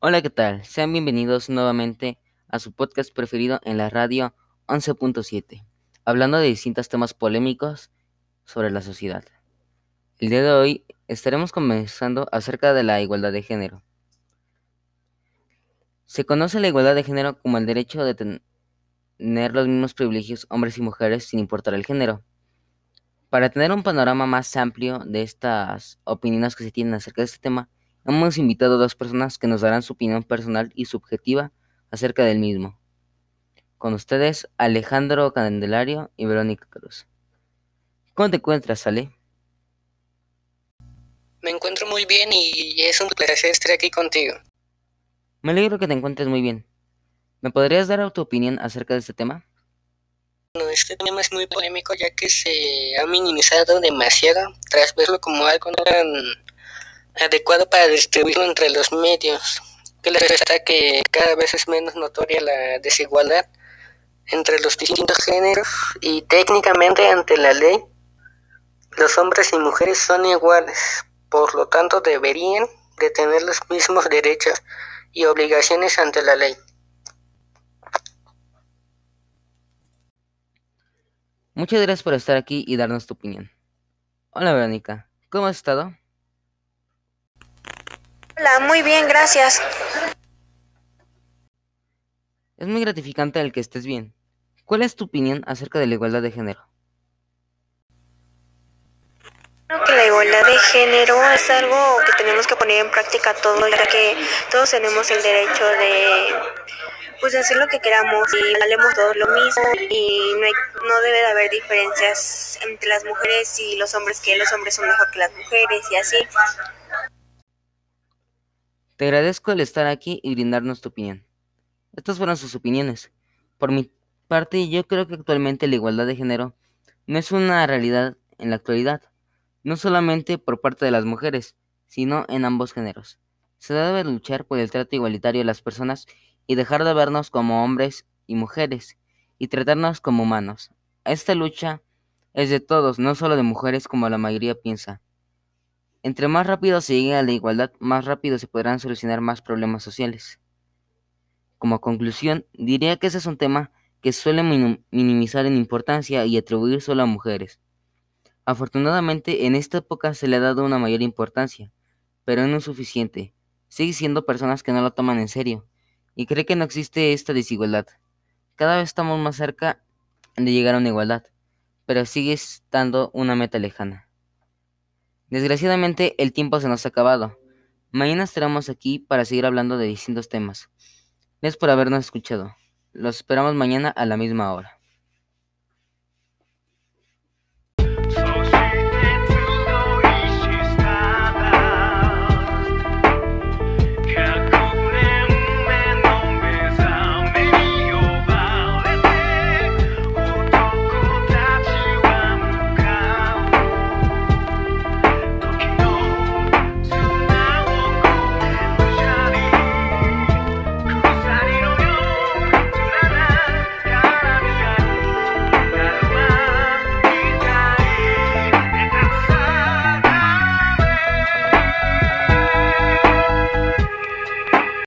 Hola, ¿qué tal? Sean bienvenidos nuevamente a su podcast preferido en la radio 11.7, hablando de distintos temas polémicos sobre la sociedad. El día de hoy estaremos conversando acerca de la igualdad de género. Se conoce la igualdad de género como el derecho de tener los mismos privilegios hombres y mujeres sin importar el género. Para tener un panorama más amplio de estas opiniones que se tienen acerca de este tema, hemos invitado a dos personas que nos darán su opinión personal y subjetiva acerca del mismo. Con ustedes, Alejandro Candelario y Verónica Cruz. ¿Cómo te encuentras, Ale? Me encuentro muy bien y es un placer estar aquí contigo. Me alegro que te encuentres muy bien. ¿Me podrías dar tu opinión acerca de este tema? Bueno, este tema es muy polémico ya que se ha minimizado demasiado tras verlo como algo no tan adecuado para distribuirlo entre los medios. Que les está que cada vez es menos notoria la desigualdad entre los distintos géneros y técnicamente ante la ley los hombres y mujeres son iguales, por lo tanto deberían de tener los mismos derechos y obligaciones ante la ley. Muchas gracias por estar aquí y darnos tu opinión. Hola Verónica, ¿cómo has estado? Hola, muy bien, gracias. Es muy gratificante el que estés bien. ¿Cuál es tu opinión acerca de la igualdad de género? Creo que la igualdad de género es algo que tenemos que poner en práctica todos, ya que todos tenemos el derecho de pues hacer lo que queramos y valemos todos lo mismo y no, hay, no debe de haber diferencias entre las mujeres y los hombres, que los hombres son mejor que las mujeres y así. Te agradezco el estar aquí y brindarnos tu opinión. Estas fueron sus opiniones. Por mi parte, yo creo que actualmente la igualdad de género no es una realidad en la actualidad, no solamente por parte de las mujeres, sino en ambos géneros. Se debe luchar por el trato igualitario de las personas y dejar de vernos como hombres y mujeres y tratarnos como humanos. Esta lucha es de todos, no solo de mujeres como la mayoría piensa. Entre más rápido se llegue a la igualdad, más rápido se podrán solucionar más problemas sociales. Como conclusión, diría que ese es un tema que suele minimizar en importancia y atribuir solo a mujeres. Afortunadamente, en esta época se le ha dado una mayor importancia, pero no es suficiente. Sigue siendo personas que no lo toman en serio y cree que no existe esta desigualdad. Cada vez estamos más cerca de llegar a una igualdad, pero sigue estando una meta lejana. Desgraciadamente el tiempo se nos ha acabado. Mañana estaremos aquí para seguir hablando de distintos temas. Gracias por habernos escuchado. Los esperamos mañana a la misma hora.